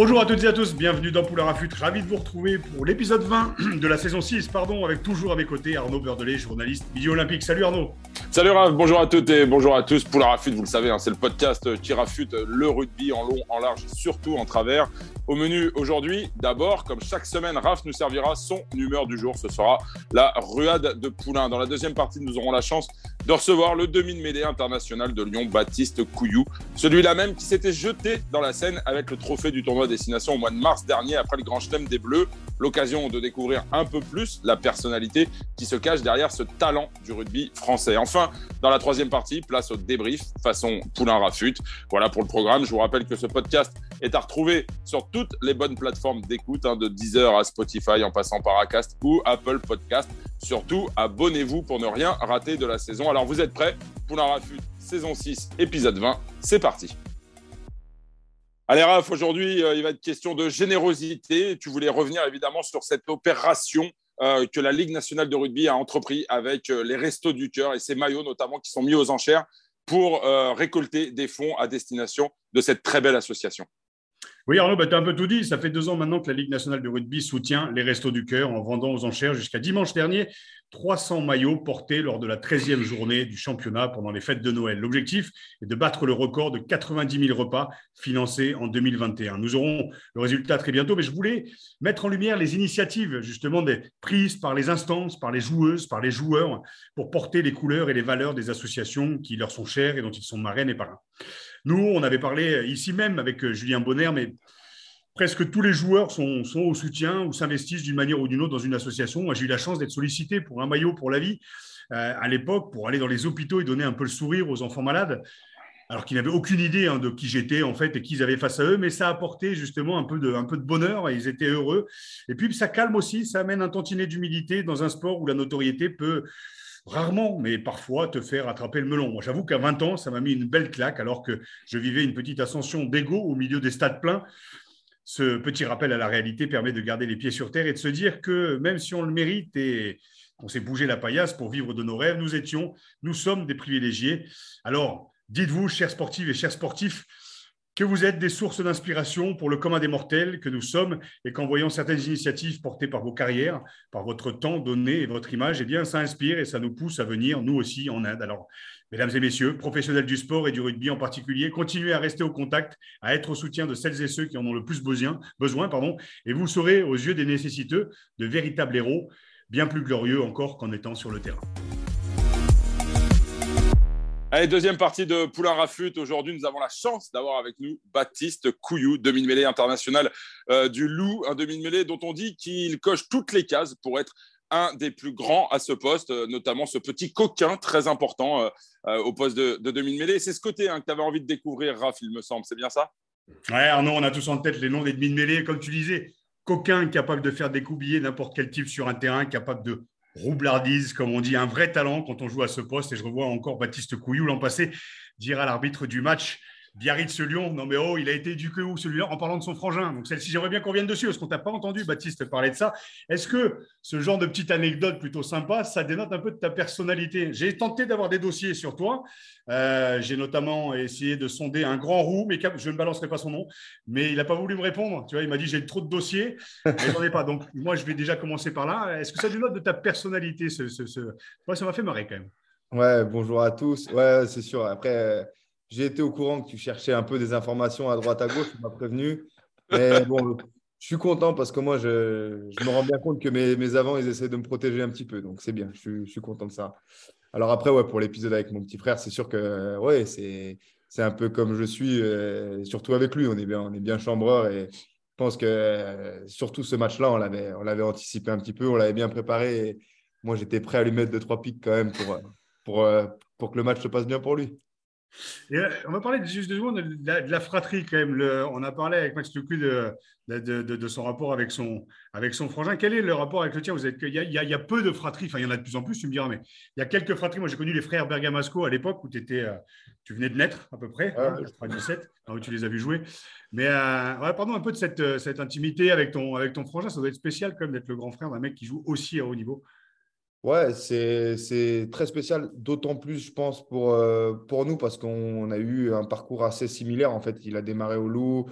Bonjour à toutes et à tous, bienvenue dans Poulain. Ravi de vous retrouver pour l'épisode 20 de la saison 6, pardon, avec toujours à mes côtés Arnaud Beurdelet, journaliste milieu olympique. Salut Arnaud. Salut Raph, bonjour à toutes et bonjour à tous. Poulain vous le savez, hein, c'est le podcast qui rafute le rugby en long, en large, surtout en travers. Au menu aujourd'hui, d'abord, comme chaque semaine, Raph nous servira son humeur du jour. Ce sera la ruade de Poulain. Dans la deuxième partie, nous aurons la chance de recevoir le demi de mêlée international de Lyon, Baptiste Couillou. Celui-là même qui s'était jeté dans la scène avec le trophée du tournoi destination au mois de mars dernier après le grand chelem des Bleus. L'occasion de découvrir un peu plus la personnalité qui se cache derrière ce talent du rugby français. Enfin, dans la troisième partie, place au débrief façon Poulain Rafut. Voilà pour le programme. Je vous rappelle que ce podcast est à retrouver sur toutes les bonnes plateformes d'écoute, hein, de Deezer à Spotify en passant par Acast ou Apple Podcast. Surtout, abonnez-vous pour ne rien rater de la saison. Alors, vous êtes prêts Poulain Rafut, saison 6, épisode 20. C'est parti. Allez, Raph, aujourd'hui, euh, il va être question de générosité. Tu voulais revenir évidemment sur cette opération euh, que la Ligue nationale de rugby a entrepris avec euh, les Restos du Cœur et ces maillots notamment qui sont mis aux enchères pour récolter des fonds à destination de cette très belle association. Oui, Arnaud, bah, tu as un peu tout dit. Ça fait deux ans maintenant que la Ligue nationale de rugby soutient les Restos du Cœur en vendant aux enchères jusqu'à dimanche dernier 300 maillots portés lors de la 13e journée du championnat pendant les fêtes de Noël. L'objectif est de battre le record de 90 000 repas financés en 2021. Nous aurons le résultat très bientôt, mais je voulais mettre en lumière les initiatives justement prises par les instances, par les joueuses, par les joueurs pour porter les couleurs et les valeurs des associations qui leur sont chères et dont ils sont marraines et parrains. Nous, on avait parlé ici même avec euh, Julien Bonner, mais presque tous les joueurs sont, au soutien ou s'investissent d'une manière ou d'une autre dans une association. Moi, j'ai eu la chance d'être sollicité pour un maillot pour la vie euh, à l'époque, pour aller dans les hôpitaux et donner un peu le sourire aux enfants malades, alors qu'ils n'avaient aucune idée hein, de qui j'étais en fait et qui ils avaient face à eux, mais ça a apporté justement un peu de, un peu de bonheur et ils étaient heureux. Et puis ça calme aussi, ça amène un tantinet d'humilité dans un sport où la notoriété peut rarement, mais parfois te faire attraper le melon. Moi, j'avoue qu'à 20 ans, ça m'a mis une belle claque alors que je vivais une petite ascension d'ego au milieu des stades pleins. Ce petit rappel à la réalité permet de garder les pieds sur terre et de se dire que même si on le mérite et qu'on s'est bougé la paillasse pour vivre de nos rêves, nous étions, nous sommes des privilégiés. Alors, dites-vous, chers sportifs et chers sportifs, que vous êtes des sources d'inspiration pour le commun des mortels que nous sommes et qu'en voyant certaines initiatives portées par vos carrières, par votre temps donné et votre image, eh bien, ça inspire et ça nous pousse à venir, nous aussi, en Inde. Alors, mesdames et messieurs, professionnels du sport et du rugby en particulier, continuez à rester au contact, à être au soutien de celles et ceux qui en ont le plus besoin, besoin pardon, et vous serez, aux yeux des nécessiteux, de véritables héros, bien plus glorieux encore qu'en étant sur le terrain. Allez, deuxième partie de Poulain Rafut. Aujourd'hui, nous avons la chance d'avoir avec nous Baptiste Couillou, demi-mêlée international euh, du Loup, un demi-mêlée dont on dit qu'il coche toutes les cases pour être un des plus grands à ce poste, euh, notamment ce petit coquin très important euh, au poste de, demi-mêlée. C'est ce côté hein, que tu avais envie de découvrir, Raph, il me semble. C'est bien ça? Ouais, Arnaud, on a tous en tête les noms des demi-mêlées. Comme tu disais, coquin capable de faire découbiller n'importe quel type sur un terrain, capable de roublardise, comme on dit, un vrai talent quand on joue à ce poste. Et je revois encore Baptiste Couillou l'an passé dire à l'arbitre du match Biarritz Lyon, non mais oh, il a été éduqué où celui-là en parlant de son frangin. Donc celle-ci, j'aimerais bien qu'on vienne dessus, parce qu'on t'a pas entendu, Baptiste, parler de ça. Est-ce que ce genre de petite anecdote plutôt sympa, ça dénote un peu de ta personnalité? J'ai tenté d'avoir des dossiers sur toi. Euh, j'ai notamment essayé de sonder un grand roux, mais je ne balancerai pas son nom, mais il n'a pas voulu me répondre. Tu vois, il m'a dit j'ai trop de dossiers, mais j'en ai pas. Donc moi, je vais déjà commencer par là. Est-ce que ça dénote de ta personnalité ce, ce, ça m'a fait marrer quand même. Ouais, bonjour à tous. Ouais, c'est sûr. Après, j'ai été au courant que tu cherchais un peu des informations à droite, à gauche, tu m'as prévenu. Mais bon, je suis content parce que moi, je, je me rends bien compte que mes, mes, avants, ils essaient de me protéger un petit peu. Donc, c'est bien, je, je, suis content de ça. Alors après, ouais, pour l'épisode avec mon petit frère, c'est sûr que ouais, c'est, c'est un peu comme je suis, euh, surtout avec lui. On est bien, on est bien chambreur et je pense que euh, surtout ce match-là, on l'avait, on l'avait anticipé un petit peu, on l'avait bien préparé. Et moi, j'étais prêt à lui mettre deux, trois pics quand même pour, pour, pour que le match se passe bien pour lui. Euh, on va parler juste de, de, la, fratrie quand même. on a parlé avec Max Lucu de, de, son rapport avec son, avec son frangin. Quel est le rapport avec le tien? Vous êtes, il, y a, il, y a, peu de fratries, enfin il y en a de plus en plus, tu me diras, mais il y a quelques fratries. Moi j'ai connu les frères Bergamasco à l'époque où étais, euh, tu venais de naître à peu près, hein, je crois 17, où tu les as vus jouer. Mais euh, pardon un peu de cette, cette, intimité avec ton, avec ton frangin. Ça doit être spécial quand même d'être le grand frère d'un mec qui joue aussi à haut niveau. Ouais, c'est très spécial, d'autant plus, je pense, pour, euh, pour nous, parce qu'on a eu un parcours assez similaire. En fait, il a démarré au Loup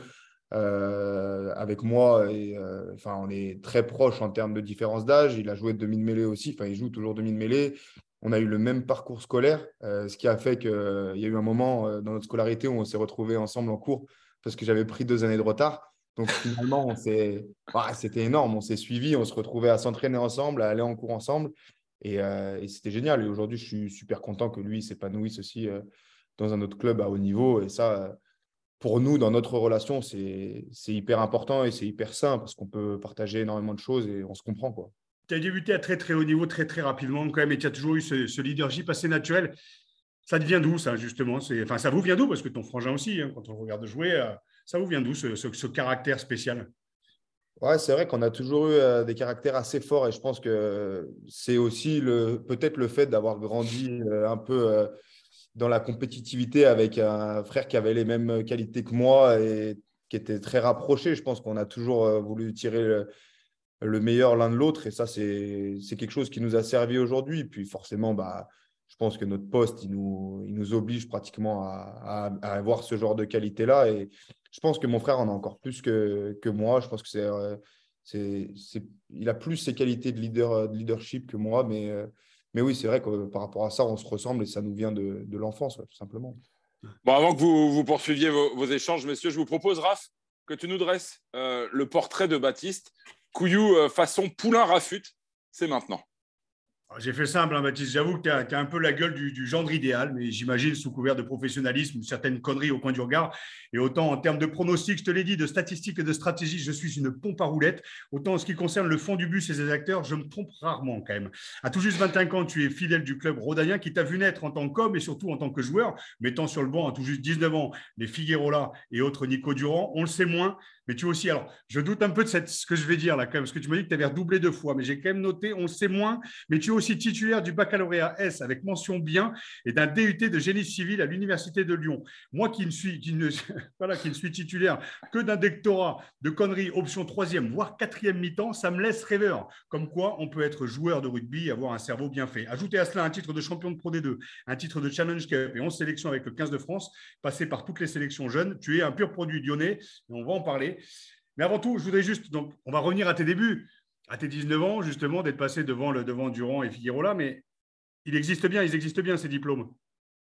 euh, avec moi, euh, enfin, on est très proches en termes de différence d'âge. Il a joué demi-mêlée aussi, enfin, il joue toujours demi-mêlée. On a eu le même parcours scolaire, ce qui a fait qu'il y a eu un moment dans notre scolarité où on s'est retrouvés ensemble en cours parce que j'avais pris deux années de retard. Donc finalement, c'était énorme. On s'est suivis, on se retrouvait à s'entraîner ensemble, à aller en cours ensemble. Euh, et, c'était génial. Et aujourd'hui, je suis super content que lui s'épanouisse aussi euh, dans un autre club à haut niveau. Et ça, pour nous, dans notre relation, c'est hyper important et c'est hyper sain parce qu'on peut partager énormément de choses et on se comprend. Tu as débuté à très très haut niveau, très très rapidement quand même, et tu as toujours eu ce, leadership assez naturel. Ça devient d'où ça, justement? Enfin, ça vous vient d'où? Parce que ton frangin aussi, hein, quand on regarde jouer, euh, ça vous vient d'où ce caractère spécial? Ouais, c'est vrai qu'on a toujours eu euh, des caractères assez forts et je pense que c'est aussi le, peut-être le fait d'avoir grandi euh, un peu euh, dans la compétitivité avec un frère qui avait les mêmes qualités que moi et qui était très rapproché. Je pense qu'on a toujours voulu tirer le, meilleur l'un de l'autre et ça, c'est quelque chose qui nous a servi aujourd'hui. Puis forcément, bah, je pense que notre poste, il nous, oblige pratiquement à, avoir ce genre de qualité-là. Et je pense que mon frère en a encore plus que, moi. Je pense que c'est, euh, il a plus ses qualités de, leader, de leadership que moi. Mais, euh, oui, c'est vrai que par rapport à ça, on se ressemble et ça nous vient de, l'enfance, tout simplement. Bon, avant que vous, poursuiviez vos, échanges, messieurs, je vous propose, Raph, que tu nous dresses euh, le portrait de Baptiste. Couillou façon poulain rafute, c'est maintenant. J'ai fait simple, hein, Baptiste. J'avoue que tu as, un peu la gueule du, du gendre idéal, mais j'imagine sous couvert de professionnalisme, certaines conneries au coin du regard. Et autant en termes de pronostics, je te l'ai dit, de statistiques et de stratégie, je suis une pompe à roulettes. Autant en ce qui concerne le fond du bus et ses acteurs, je me trompe rarement quand même. À tout juste 25 ans, tu es fidèle du club rhodanien qui t'a vu naître en tant qu'homme et surtout en tant que joueur, mettant sur le banc à tout juste 19 ans les Figueroa et autres Nico Durand. On le sait moins, mais tu aussi, alors, je doute un peu de ce que je vais dire là, parce que tu m'as dit que tu avais redoublé deux fois, mais j'ai quand même noté, on sait moins, mais tu es aussi titulaire du baccalauréat S avec mention bien et d'un DUT de génie civil à l'Université de Lyon. Moi qui ne suis, qui ne, voilà, qui ne suis titulaire que d'un doctorat de conneries, option troisième, voire quatrième mi-temps, ça me laisse rêveur. Comme quoi, on peut être joueur de rugby et avoir un cerveau bien fait. Ajoutez à cela un titre de champion de Pro D2, un titre de Challenge Cup et 11 sélections avec le 15 de France, passé par toutes les sélections jeunes. Tu es un pur produit lyonnais et on va en parler. Mais avant tout, je voudrais juste, donc, on va revenir à tes débuts, à tes 19 ans, justement, d'être passé devant, le, devant Durand et Figueroa, mais il existe bien, ils existent bien, ces diplômes.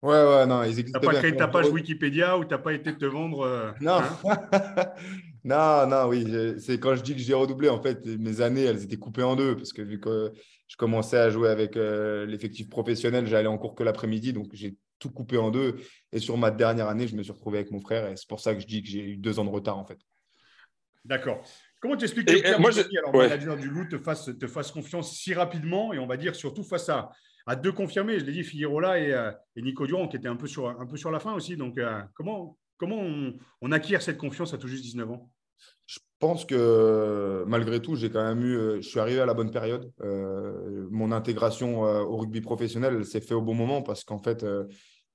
Ouais, ouais, non, ils existent bien. Tu n'as pas créé ta page Wikipédia ou tu n'as pas été te vendre. Euh, non. Hein non, non, oui. C'est quand je dis que j'ai redoublé, en fait, mes années, elles étaient coupées en deux parce que vu que je commençais à jouer avec euh, l'effectif professionnel, j'allais en cours que l'après-midi, donc j'ai tout coupé en deux. Et sur ma dernière année, je me suis retrouvé avec mon frère et c'est pour ça que je dis que j'ai eu deux ans de retard, en fait. D'accord. Comment tu expliques que Pierre moi, alors manager du Loup, te fasse, te fasse confiance si rapidement et on va dire surtout face à, à deux confirmés, je l'ai dit, Figueroa et, euh, et, Nico Durand qui étaient un peu sur, un peu sur la fin aussi. Donc, euh, comment, comment on, acquiert cette confiance à tout juste 19 ans? Je pense que malgré tout, j'ai quand même eu, euh, je suis arrivé à la bonne période. mon intégration au rugby professionnel s'est fait au bon moment parce qu'en fait,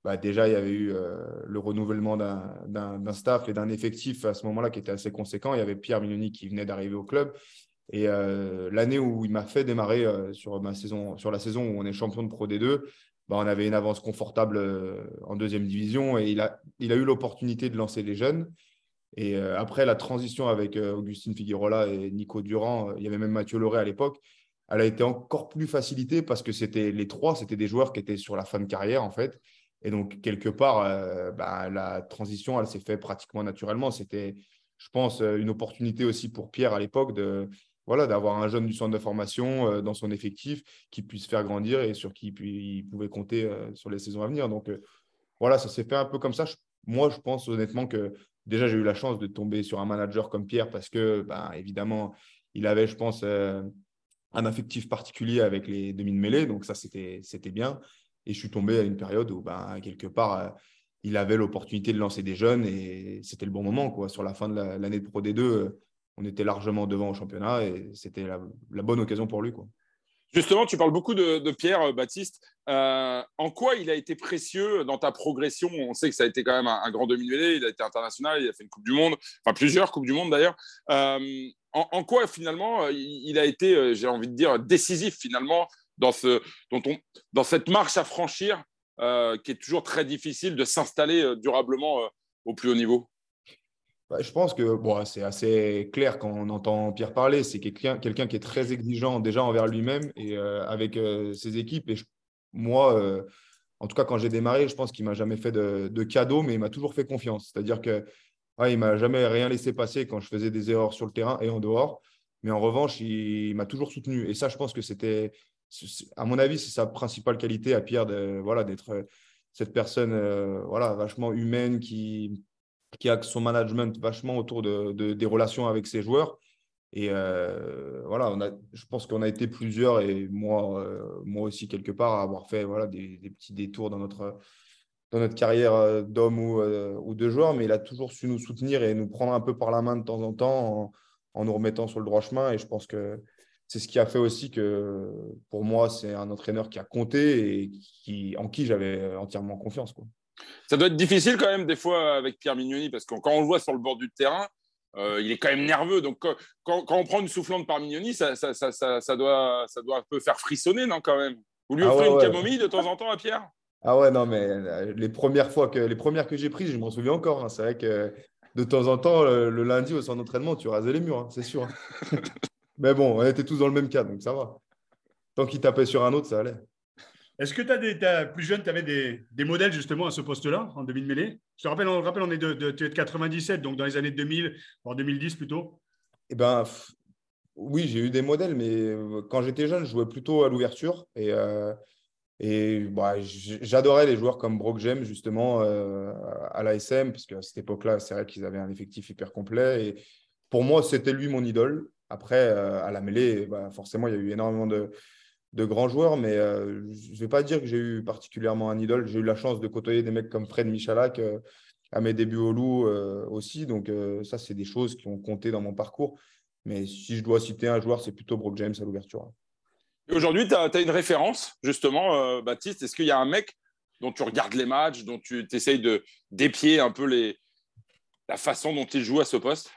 bah, déjà, il y avait eu euh, le renouvellement d'un staff et d'un effectif à ce moment-là qui était assez conséquent. Il y avait Pierre Mignoni qui venait d'arriver au club. Et euh, l'année où il m'a fait démarrer euh, sur, ma saison, sur la saison où on est champion de Pro D2, bah, on avait une avance confortable en deuxième division et il a, il a eu l'opportunité de lancer les jeunes. Et après la transition avec Augustine Figueroa et Nico Durand, il y avait même Mathieu Loré à l'époque, elle a été encore plus facilitée parce que c'était les trois, c'était des joueurs qui étaient sur la fin de carrière en fait. Et donc, quelque part, euh, bah, la transition, elle s'est faite pratiquement naturellement. C'était, je pense, euh, une opportunité aussi pour Pierre à l'époque de voilà, d'avoir un jeune du centre de formation euh, dans son effectif qui puisse faire grandir et sur qui il pouvait compter sur les saisons à venir. Donc, voilà, ça s'est fait un peu comme ça. moi, je pense honnêtement que déjà, j'ai eu la chance de tomber sur un manager comme Pierre parce que, bah, évidemment, il avait, je pense, un affectif particulier avec les demi de. Donc, ça, c'était bien. Et je suis tombé à une période où, ben, quelque part, il avait l'opportunité de lancer des jeunes et c'était le bon moment. Quoi. Sur la fin de l'année de Pro D2, on était largement devant au championnat et c'était la, bonne occasion pour lui. Quoi. Justement, tu parles beaucoup de, Pierre euh, Baptiste. Euh, en quoi il a été précieux dans ta progression? On sait que ça a été quand même un, grand demi-mêlée. Il a été international, il a fait une Coupe du Monde, enfin plusieurs Coupes du Monde d'ailleurs. Euh, en, quoi finalement il, a été, j'ai envie de dire, décisif finalement dans, ce, dans cette marche à franchir qui est toujours très difficile de s'installer durablement au plus haut niveau bah, je pense que bon, c'est assez clair quand on entend Pierre parler. C'est quelqu'un quelqu'un qui est très exigeant déjà envers lui-même et euh, avec euh, ses équipes. Moi, euh, en tout cas, quand j'ai démarré, je pense qu'il m'a jamais fait de, de cadeau, mais il m'a toujours fait confiance. C'est-à-dire que ouais, il m'a jamais rien laissé passer quand je faisais des erreurs sur le terrain et en dehors. Mais en revanche, il, m'a toujours soutenu. Et ça, je pense que c'était, à mon avis, c'est sa principale qualité à Pierre de voilà d'être cette personne voilà vachement humaine qui qui a son management vachement autour de, des relations avec ses joueurs. Et euh, voilà, on a, je pense qu'on a été plusieurs, et moi, euh, moi aussi quelque part, à avoir fait voilà, des, petits détours dans notre, dans notre carrière euh, d'homme ou, ou, de joueur, mais il a toujours su nous soutenir et nous prendre un peu par la main de temps en temps en, nous remettant sur le droit chemin. Et je pense que c'est ce qui a fait aussi que pour moi, c'est un entraîneur qui a compté et qui, en qui j'avais entièrement confiance. Quoi. Ça doit être difficile quand même des fois avec Pierre Mignoni, parce que quand on le voit sur le bord du terrain, euh, il est quand même nerveux. Donc quand, on prend une soufflante par Mignoni, ça, ça, ça, doit, ça doit un peu faire frissonner, non, quand même? Vous lui ah offrez une camomille de temps en temps à Pierre? Ah ouais, non, mais euh, les premières fois que, les premières que j'ai prises, je m'en souviens encore. Hein. C'est vrai que de temps en temps, le, lundi au centre d'entraînement, tu rasais les murs, hein, c'est sûr. Hein. mais bon, on était tous dans le même cas, donc ça va. Tant qu'il tapait sur un autre, ça allait. Est-ce que tu as des, plus jeune, tu avais des, modèles justement à ce poste-là, en demi-mêlée Je te rappelle, on, rappelle, on est de, tu es de 97, donc dans les années 2000, voire 2010 plutôt. Eh ben, oui, j'ai eu des modèles, mais euh, quand j'étais jeune, je jouais plutôt à l'ouverture. Et, euh, et bah, j'adorais les joueurs comme Brock James, justement, euh, à l'ASM, parce qu'à cette époque-là, c'est vrai qu'ils avaient un effectif hyper complet. Et pour moi, c'était lui mon idole. Après, à la mêlée, bah, forcément, il y a eu énormément de, grands joueurs, mais euh, je ne vais pas dire que j'ai eu particulièrement un idole. J'ai eu la chance de côtoyer des mecs comme Fred Michalak euh, à mes débuts au Loup euh, aussi. Donc, ça, c'est des choses qui ont compté dans mon parcours. Mais si je dois citer un joueur, c'est plutôt Brock James à l'ouverture. Aujourd'hui, tu as, une référence, justement, Baptiste. Est-ce qu'il y a un mec dont tu regardes les matchs, dont tu essayes de dépier un peu la façon dont il joue à ce poste?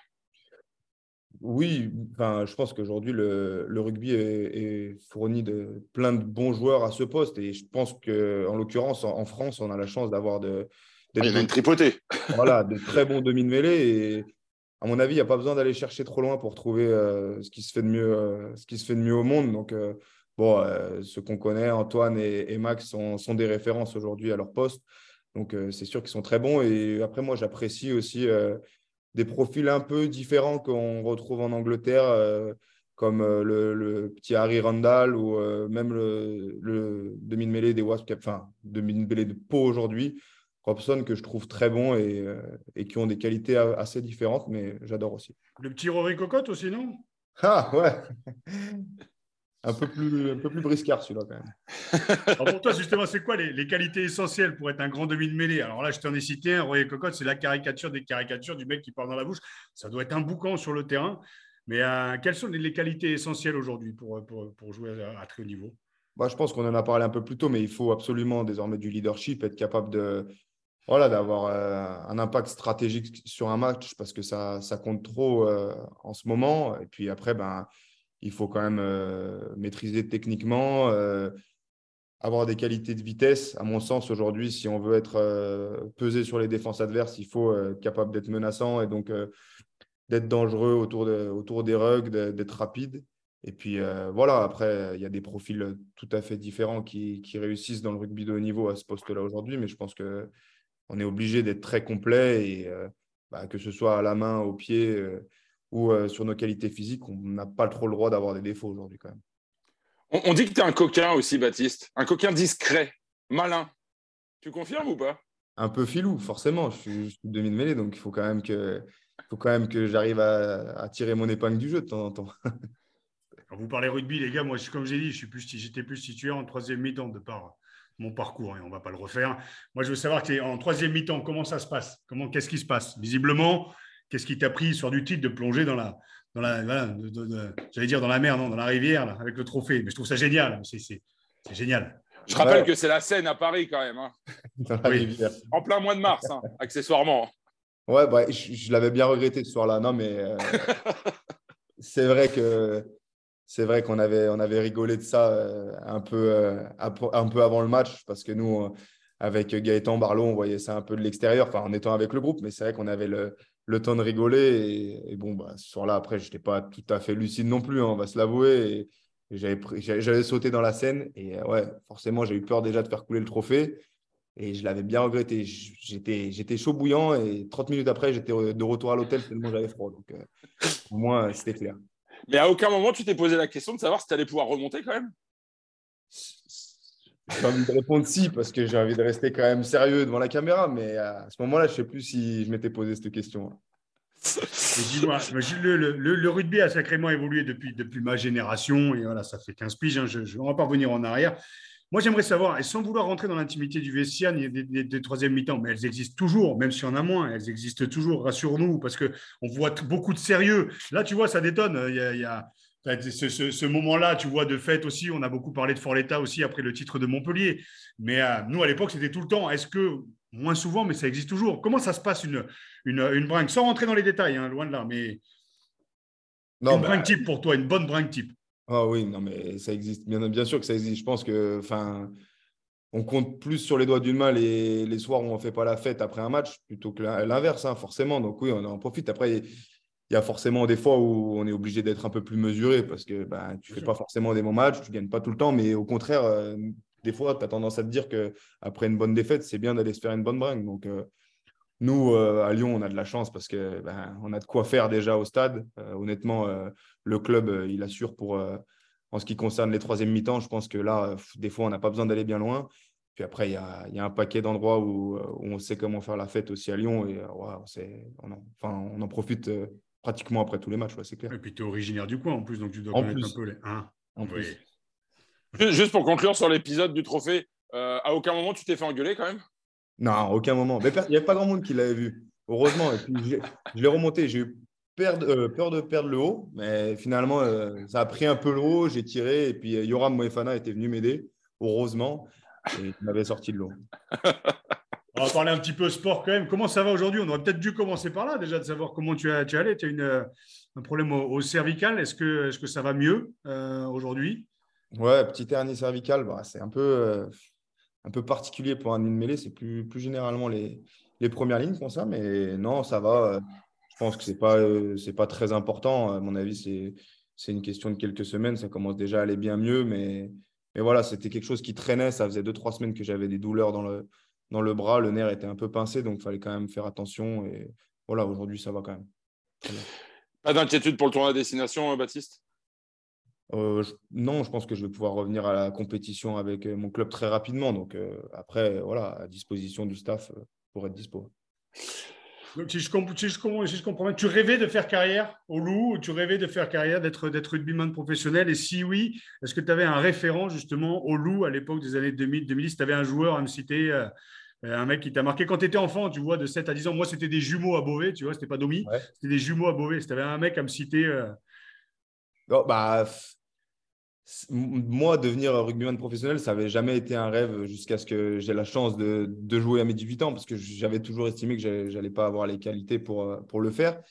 Oui, enfin, je pense qu'aujourd'hui, le, rugby est, fourni de plein de bons joueurs à ce poste. Et je pense qu'en l'occurrence, en, France, on a la chance d'avoir de, ah, une tripotée. voilà, de très bons demi de mêlée. Et à mon avis, il n'y a pas besoin d'aller chercher trop loin pour trouver euh, ce, qui se fait de mieux, euh, ce qui se fait de mieux au monde. Donc, euh, bon, ceux qu'on connaît, Antoine et, Max, sont, sont, des références aujourd'hui à leur poste. Donc, c'est sûr qu'ils sont très bons. Et après, moi, j'apprécie aussi des profils un peu différents qu'on retrouve en Angleterre, euh, comme euh, le, petit Harry Randall ou euh, même le, demi-mêlée des Wasps, enfin, demi-mêlée de Pau aujourd'hui. Robson que je trouve très bon et, et, qui ont des qualités assez différentes, mais j'adore aussi. Le petit Rory Cocotte aussi, non? Ah ouais un peu plus, un peu plus briscard celui-là quand même. pour toi, justement, c'est quoi les, qualités essentielles pour être un grand demi de mêlée? Alors là, je t'en ai cité un, Royer Cocotte, c'est la caricature des caricatures du mec qui parle dans la bouche. Ça doit être un boucan sur le terrain. Mais euh, quelles sont les, qualités essentielles aujourd'hui pour, pour, jouer à, très haut niveau? Bah, Je pense qu'on en a parlé un peu plus tôt, mais il faut absolument désormais du leadership, être capable de, voilà, d'avoir euh, un impact stratégique sur un match parce que ça, ça compte trop euh, en ce moment. Et puis après, ben, il faut quand même euh, maîtriser techniquement, euh, avoir des qualités de vitesse. À mon sens, aujourd'hui, si on veut être euh, pesé sur les défenses adverses, il faut être capable d'être menaçant et donc d'être dangereux autour, autour des rugs, d'être rapide. Et puis voilà, après, il y a des profils tout à fait différents qui, réussissent dans le rugby de haut niveau à ce poste-là aujourd'hui, mais je pense qu'on est obligé d'être très complet et bah, que ce soit à la main, au pied ou euh, sur nos qualités physiques, on n'a pas trop le droit d'avoir des défauts aujourd'hui quand même. On, dit que tu es un coquin aussi, Baptiste. Un coquin discret, malin. Tu confirmes ou pas? Un peu filou, forcément. Je suis, demi de mêlée, donc il faut quand même que, faut quand même que j'arrive à, tirer mon épingle du jeu de temps en temps. Quand vous parlez rugby, les gars, moi, comme j'ai dit, j'étais plus, plus situé en troisième mi-temps de par mon parcours et on ne va pas le refaire. Moi, je veux savoir en troisième mi-temps, comment ça se passe? Comment, Qu'est-ce qui se passe? Visiblement, qu'est-ce qui t'a pris sur du titre de plonger dans la, dans la, j'allais dire dans la mer, non, dans la rivière, avec le trophée. Mais je trouve ça génial. C'est génial. Je rappelle que c'est la Seine à Paris quand même. Hein. En plein mois de mars, hein, accessoirement. Ouais, bah, je, l'avais bien regretté ce soir-là. Non, mais euh, c'est vrai que c'est vrai qu'on avait, on avait rigolé de ça euh, un, peu, euh, un peu avant le match parce que nous, avec Gaëtan Barlow, on voyait ça un peu de l'extérieur, enfin en étant avec le groupe, mais c'est vrai qu'on avait le, le, temps de rigoler. Et, bon, bah, ce soir-là, après, je n'étais pas tout à fait lucide non plus, hein, on va se l'avouer. J'avais sauté dans la scène et ouais, forcément, j'ai eu peur déjà de faire couler le trophée. Et je l'avais bien regretté. J'étais, chaud bouillant et 30 minutes après, j'étais de retour à l'hôtel tellement j'avais froid. Donc, euh, au moins, c'était clair. Mais à aucun moment, tu t'es posé la question de savoir si tu allais pouvoir remonter quand même? J'ai envie de répondre si, parce que j'ai envie de rester quand même sérieux devant la caméra. Mais à ce moment-là, je ne sais plus si je m'étais posé cette question. Dis-moi, le, rugby a sacrément évolué depuis, ma génération. Et voilà, ça fait 15 piges. Hein, je ne vais pas revenir en arrière. Moi, j'aimerais savoir, et sans vouloir rentrer dans l'intimité du vestiaire des, des, des troisième mi-temps, mais elles existent toujours, même s'il y en a moins, elles existent toujours, rassure-nous, parce qu'on voit beaucoup de sérieux. Là, tu vois, ça détonne. Y a, ce, moment-là, tu vois, de fête aussi. On a beaucoup parlé de Fort-l'État aussi après le titre de Montpellier. Mais euh, nous, à l'époque, c'était tout le temps. Est-ce que, moins souvent, mais ça existe toujours, comment ça se passe une, une, une brinque? Sans rentrer dans les détails, hein, loin de là, mais non, une bah... brinque type pour toi, une bonne brinque type. Ah oui, non, mais ça existe. Bien, bien sûr que ça existe. Je pense que, enfin, on compte plus sur les doigts d'une main les, les soirs où on ne fait pas la fête après un match plutôt que l'inverse, hein, forcément. Donc oui, on en profite. Après, il y a forcément des fois où on est obligé d'être un peu plus mesuré parce que ben, tu ne fais pas forcément des bons matchs, tu ne gagnes pas tout le temps, mais au contraire, euh, des fois, tu as tendance à te dire qu'après une bonne défaite, c'est bien d'aller se faire une bonne bringue. Donc, euh, nous, euh, à Lyon, on a de la chance parce que ben, on a de quoi faire déjà au stade. Honnêtement, le club, il assure pour en ce qui concerne les troisième mi-temps. Je pense que là, des fois, on n'a pas besoin d'aller bien loin. Puis après, il y a, y a, un paquet d'endroits où, on sait comment faire la fête aussi à Lyon. Et on, en, enfin, on en profite pratiquement après tous les matchs, c'est clair. Et puis, tu es originaire du coin en plus, donc tu dois connaître un peu les. en plus. Juste pour conclure sur l'épisode du trophée, à aucun moment tu t'es fait engueuler quand même? Non, aucun moment. Mais il n'y avait pas grand monde qui l'avait vu. Heureusement. Et puis, je l'ai remonté. J'ai eu peur de, euh, peur de, perdre le haut. Mais finalement, euh, ça a pris un peu le haut. J'ai tiré. Et puis, euh, Yoram Moefana était venu m'aider. Heureusement. Et il m'avait sorti de l'eau. On va parler un petit peu sport quand même. Comment ça va aujourd'hui? On aurait peut-être dû commencer par là déjà, de savoir comment tu, as, tu. Tu as une, un problème au, cervical. Est-ce que, est que ça va mieux aujourd'hui? Ouais, petit hernie cervical, bah, c'est un peu un peu particulier pour un ligne mêlée. C'est plus, plus généralement les, les premières lignes font ça, mais non, ça va. Je pense que ce n'est pas, euh, pas très important. À mon avis, c'est, c'est une question de quelques semaines. Ça commence déjà à aller bien mieux, mais, mais voilà, c'était quelque chose qui traînait. Ça faisait deux, trois semaines que j'avais des douleurs dans le, dans le bras. Le nerf était un peu pincé, donc il fallait quand même faire attention. Et voilà, aujourd'hui, ça va quand même. Pas d'inquiétude pour le tournoi à destination, Baptiste? Euh, non, je pense que je vais pouvoir revenir à la compétition avec euh, mon club très rapidement. Donc euh, après, voilà, à disposition du staff pour être dispo. Donc, si je, comprends, si, je comprends, bien, tu rêvais de faire carrière au Loup, tu rêvais de faire carrière, d'être, d'être rugbyman professionnel? Et si oui, est-ce que tu avais un référent justement au Loup à l'époque des années 2000, 2010 Tu avais un joueur à me citer, un mec qui t'a marqué quand tu étais enfant, tu vois, de 7 à 10 ans. Moi, c'était des jumeaux à Beauvais, tu vois, c'était pas Domi, c'était des jumeaux à Beauvais. Si tu avais un mec à me citer. Oh, bah, moi, devenir rugbyman professionnel, ça n'avait jamais été un rêve jusqu'à ce que j'ai la chance de, de, jouer à mes 18 ans, parce que j'avais toujours estimé que je n'allais pas avoir les qualités pour, euh, pour le faire.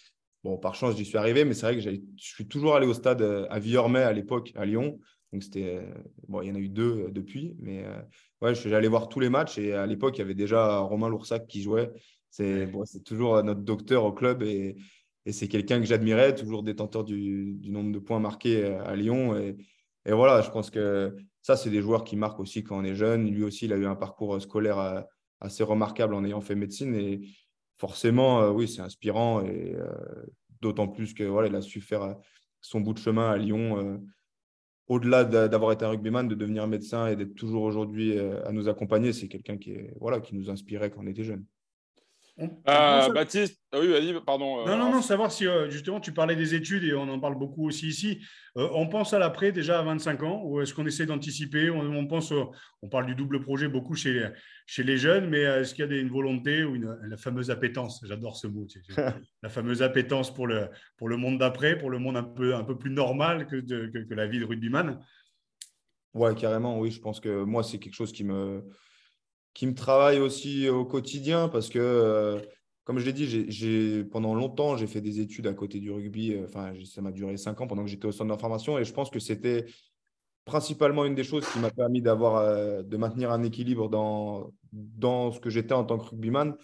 Bon, par chance, j'y suis arrivé, mais c'est vrai que je suis toujours allé au stade euh, à Villormet à l'époque, à Lyon. Donc, c'était. Euh, bon, il y en a eu deux depuis, mais ouais, j'allais voir tous les matchs et à l'époque, il y avait déjà Romain Loursac qui jouait. C'est bon, toujours notre docteur au club et, et c'est quelqu'un que j'admirais, toujours détenteur du, du, nombre de points marqués à Lyon. Et, et voilà, je pense que ça, c'est des joueurs qui marquent aussi quand on est jeune. Lui aussi, il a eu un parcours scolaire euh, assez remarquable en ayant fait médecine. Et forcément, euh, oui, c'est inspirant. Et euh, d'autant plus que voilà, il a su faire son bout de chemin à Lyon. Au-delà d'avoir été un rugbyman, de devenir médecin et d'être toujours aujourd'hui à nous accompagner, c'est quelqu'un qui, voilà, qui nous inspirait quand on était jeune. Euh, Baptiste, ah oui, vas-y, pardon. Euh, non, non, non, savoir si euh, justement tu parlais des études et on en parle beaucoup aussi ici. on pense à l'après déjà à 25 ans ou est-ce qu'on essaie d'anticiper? On, pense, on parle du double projet beaucoup chez les, chez les jeunes, mais est-ce qu'il y a une volonté ou une, la fameuse appétence? J'adore ce mot, la fameuse appétence pour le, pour le monde d'après, pour le monde un peu, un peu plus normal que, que, que la vie de rugbyman. Ouais, carrément, oui. Je pense que moi, c'est quelque chose qui me, qui me travaille aussi au quotidien parce que, euh, comme je l'ai dit, j'ai, pendant longtemps, j'ai fait des études à côté du rugby. Euh, enfin, ça m'a duré cinq ans pendant que j'étais au centre d'information et je pense que c'était principalement une des choses qui m'a permis euh, de maintenir un équilibre dans, dans ce que j'étais en tant que rugbyman.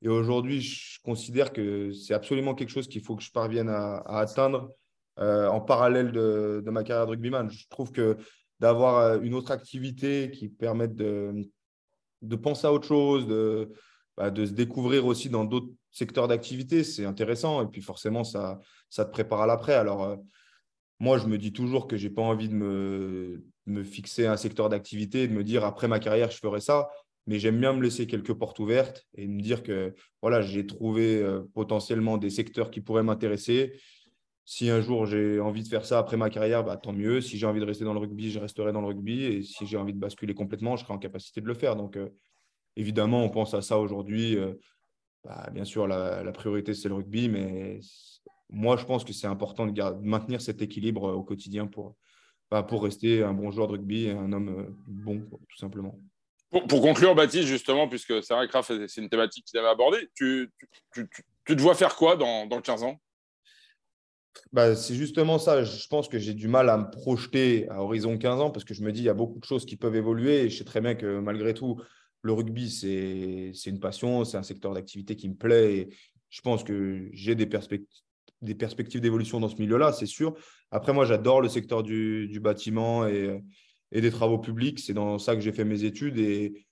Et aujourd'hui, je considère que c'est absolument quelque chose qu'il faut que je parvienne à, atteindre en parallèle de, de, ma carrière de rugbyman. Je trouve que d'avoir une autre activité qui permette de, de penser à autre chose, de, bah, de se découvrir aussi dans d'autres secteurs d'activité, c'est intéressant. Et puis forcément, ça, ça te prépare à l'après. Alors, euh, moi, je me dis toujours que je n'ai pas envie de me, me fixer un secteur d'activité, de me dire après ma carrière, je ferai ça. Mais j'aime bien me laisser quelques portes ouvertes et me dire que voilà, j'ai trouvé euh, potentiellement des secteurs qui pourraient m'intéresser si un jour j'ai envie de faire ça après ma carrière, bah, tant mieux. Si j'ai envie de rester dans le rugby, je resterai dans le rugby. Et si j'ai envie de basculer complètement, je serai en capacité de le faire. Donc, euh, évidemment, on pense à ça aujourd'hui. Euh, bah, bien sûr, la, priorité, c'est le rugby. Mais moi, je pense que c'est important de, maintenir cet équilibre euh, au quotidien pour, bah, pour rester un bon joueur de rugby et un homme bon, tout simplement. Pour, conclure, Baptiste, justement, puisque c'est vrai que c'est une thématique qu'il avait abordée, tu, te vois faire quoi dans, dans 15 ans? Bah, c'est justement ça. Je pense que j'ai du mal à me projeter à horizon 15 ans parce que je me dis il y a beaucoup de choses qui peuvent évoluer et je sais très bien que malgré tout, le rugby, c'est une passion, c'est un secteur d'activité qui me plaît et je pense que j'ai des, perspectives d'évolution dans ce milieu-là, c'est sûr. Après, moi, j'adore le secteur du, du bâtiment et, et, des travaux publics. C'est dans ça que j'ai fait mes études et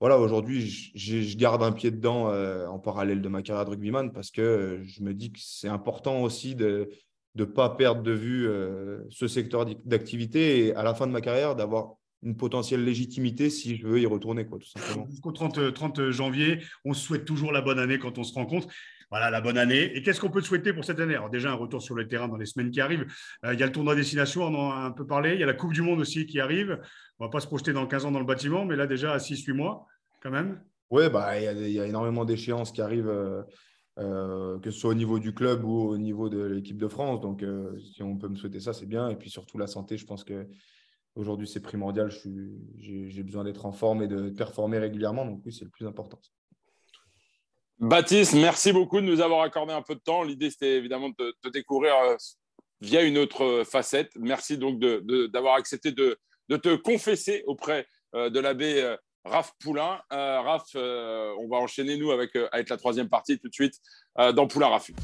voilà, aujourd'hui, je, garde un pied dedans euh, en parallèle de ma carrière de rugbyman parce que je me dis que c'est important aussi de ne pas perdre de vue euh, ce secteur d'activité et à la fin de ma carrière d'avoir une potentielle légitimité si je veux y retourner. Jusqu'au 30, 30 janvier, on souhaite toujours la bonne année quand on se rencontre. Voilà, la bonne année. Et qu'est-ce qu'on peut souhaiter pour cette année? Alors déjà, un retour sur le terrain dans les semaines qui arrivent. Euh, il y a le tournoi destination, on en a un peu parlé. Il y a la Coupe du Monde aussi qui arrive. On ne va pas se projeter dans 15 ans dans le bâtiment, mais là déjà à 6-8 mois quand même. Oui, bah, il y, a énormément d'échéances qui arrivent, euh, euh, que ce soit au niveau du club ou au niveau de l'équipe de France. Donc, si on peut me souhaiter ça, c'est bien. Et puis surtout, la santé, je pense que aujourd'hui, c'est primordial. J'ai besoin d'être en forme et de performer régulièrement. Donc, oui, c'est le plus important. Baptiste, merci beaucoup de nous avoir accordé un peu de temps. L'idée, c'était évidemment de te découvrir euh, via une autre euh, facette. Merci donc d'avoir accepté de, te confesser auprès euh, de l'abbé Raph Poulain. Raph, on va enchaîner, nous, avec, avec la troisième partie tout de suite dans Poulain Raffut.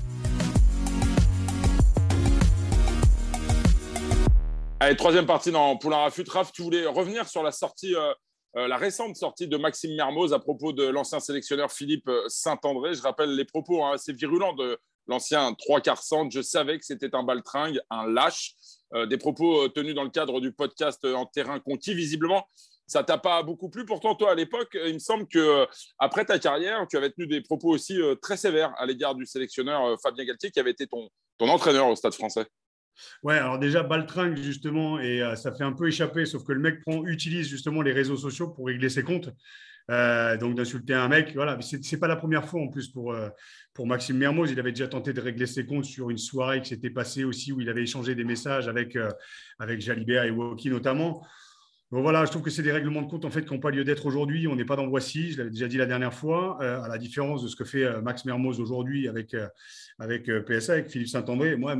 Troisième partie dans Poulain Raffut. Raph, tu voulais revenir sur la sortie la récente sortie de Maxime Mermoz à propos de l'ancien sélectionneur Philippe euh, Saint-André. Je rappelle les propos hein, assez virulents de l'ancien trois quarts centre. Je savais que c'était un baltringue, un lâche. Euh, des propos tenus dans le cadre du podcast En terrain conquis. Visiblement, ça t'a pas beaucoup plu. Pourtant, toi, à l'époque, il me semble que après ta carrière, tu avais tenu des propos aussi très sévères à l'égard du sélectionneur Fabien Galtier, qui avait été ton entraîneur au Stade français. Ouais, alors déjà, Baltringue, justement, et euh, ça fait un peu échapper, sauf que le mec prend, utilise justement les réseaux sociaux pour régler ses comptes. Euh, donc d'insulter un mec, voilà, c'est pas la première fois en plus pour, euh, pour Maxime Mermoz. Il avait déjà tenté de régler ses comptes sur une soirée qui s'était passée aussi où il avait échangé des messages avec, avec Jalibert et Woki notamment. Voilà, je trouve que c'est des règlements de compte qui n'ont pas lieu d'être aujourd'hui. On n'est pas dans Voici, je l'avais déjà dit la dernière fois, à la différence de ce que fait Max Mermoz aujourd'hui avec, avec PSA, avec Philippe Saint-André. Moi,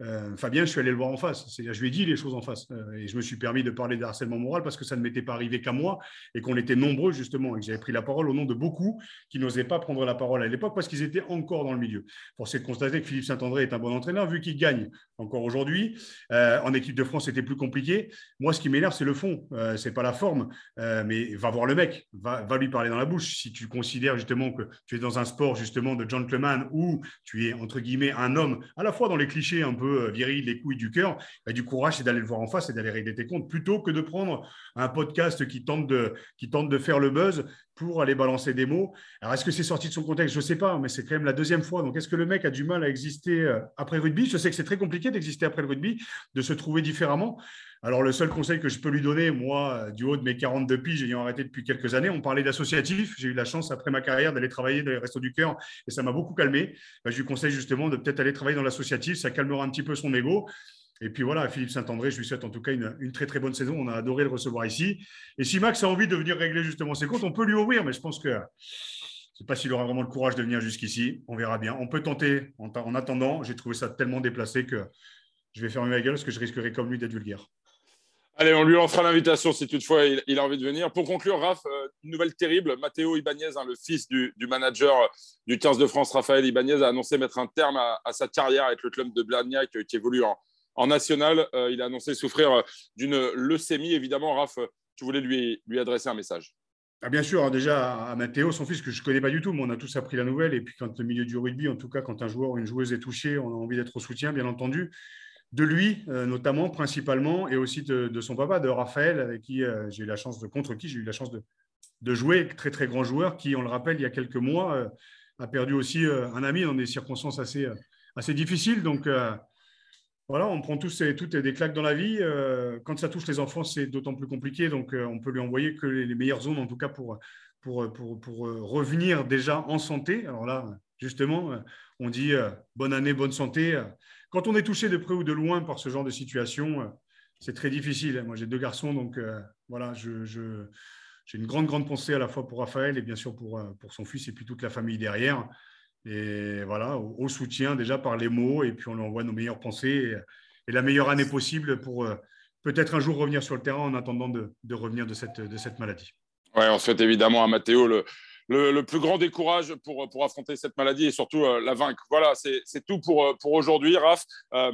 euh, Fabien, je suis allé le voir en face. Je lui ai dit les choses en face. Euh, et je me suis permis de parler de harcèlement moral parce que ça ne m'était pas arrivé qu'à moi et qu'on était nombreux, justement, et que j'avais pris la parole au nom de beaucoup qui n'osaient pas prendre la parole à l'époque parce qu'ils étaient encore dans le milieu. Pour de constater que Philippe Saint-André est un bon entraîneur, vu qu'il gagne encore aujourd'hui. Euh, en équipe de France, c'était plus compliqué. Moi, ce qui m'énerve, c'est le fond, euh, c'est pas la forme. Euh, mais va voir le mec, va, lui parler dans la bouche. Si tu considères justement que tu es dans un sport justement de gentleman où tu es entre guillemets un homme, à la fois dans les clichés un peu euh, virils, les couilles du cœur, bah, du courage, c'est d'aller le voir en face et d'aller régler tes comptes plutôt que de prendre un podcast qui tente de, qui tente de faire le buzz pour aller balancer des mots. Alors, est-ce que c'est sorti de son contexte? Je ne sais pas, mais c'est quand même la deuxième fois. Donc, est-ce que le mec a du mal à exister euh, après rugby? Je sais que c'est très compliqué d'exister après le rugby, de se trouver différemment. Alors, le seul conseil que je peux lui donner, moi, du haut de mes 42 piges, ayant arrêté depuis quelques années, on parlait d'associatif. J'ai eu la chance, après ma carrière, d'aller travailler dans les Restos du Cœur et ça m'a beaucoup calmé. Ben, je lui conseille justement de peut-être aller travailler dans l'associatif. Ça calmera un petit peu son ego. Et puis voilà, Philippe Saint-André, je lui souhaite en tout cas une, très très bonne saison. On a adoré le recevoir ici. Et si Max a envie de venir régler justement ses comptes, on peut lui ouvrir, mais je pense que je ne sais pas s'il aura vraiment le courage de venir jusqu'ici. On verra bien. On peut tenter. En, attendant, j'ai trouvé ça tellement déplacé que je vais fermer ma gueule parce que je risquerai comme lui d'être vulgaire. Allez, on lui lancera l'invitation si toutefois il, a envie de venir. Pour conclure, Raph, euh, une nouvelle terrible. Matteo Ibanez, hein, le fils du, manager du 15 de France, Raphaël Ibanez, a annoncé mettre un terme à, sa carrière avec le club de Blagnac qui évolue en, en national. Euh, il a annoncé souffrir euh, d'une leucémie. Évidemment, Raph, tu voulais lui, adresser un message. Ah bien sûr, déjà à Mathéo, son fils que je ne connais pas du tout, mais on a tous appris la nouvelle. Et puis quand le milieu du rugby, en tout cas quand un joueur ou une joueuse est touché, on a envie d'être au soutien, bien entendu. De lui, euh, notamment, principalement, et aussi de, son papa, de Raphaël, avec qui j'ai eu la chance de, contre qui j'ai eu la chance de, de, jouer, très très grand joueur, qui, on le rappelle, il y a quelques mois, a perdu aussi un ami dans des circonstances assez, assez difficiles. Donc voilà, on prend tous et toutes des claques dans la vie. Euh, quand ça touche les enfants, c'est d'autant plus compliqué. Donc, euh, on peut lui envoyer que les, meilleures zones, en tout cas, pour, pour, pour, revenir déjà en santé. Alors là, justement, on dit euh, bonne année, bonne santé. Quand on est touché de près ou de loin par ce genre de situation, c'est très difficile. Moi, j'ai deux garçons, donc voilà, je, j'ai une grande, grande pensée à la fois pour Raphaël et bien sûr pour, pour son fils et puis toute la famille derrière. Et voilà, au, soutien déjà par les mots, et puis on lui envoie nos meilleures pensées et, la meilleure année possible pour euh, peut-être un jour revenir sur le terrain en attendant de, revenir de cette, de cette maladie. Ouais, on souhaite évidemment à Mathéo le, le, plus grand décourage pour, affronter cette maladie et surtout euh, la vaincre. Voilà, c'est tout pour, euh, pour aujourd'hui, Raph.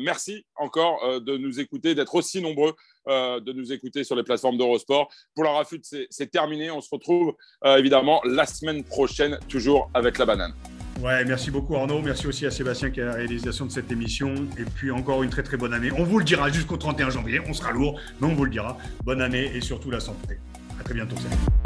merci encore de nous écouter, d'être aussi nombreux, de nous écouter sur les plateformes d'Eurosport. Pour la Rafut, c'est terminé. On se retrouve évidemment la semaine prochaine, toujours avec la banane. Ouais, merci beaucoup Arnaud. Merci aussi à Sébastien qui a la réalisation de cette émission. Et puis encore une très très bonne année. On vous le dira jusqu'au 31 janvier. On sera lourd, mais on vous le dira. Bonne année et surtout la santé. À très bientôt. Salut.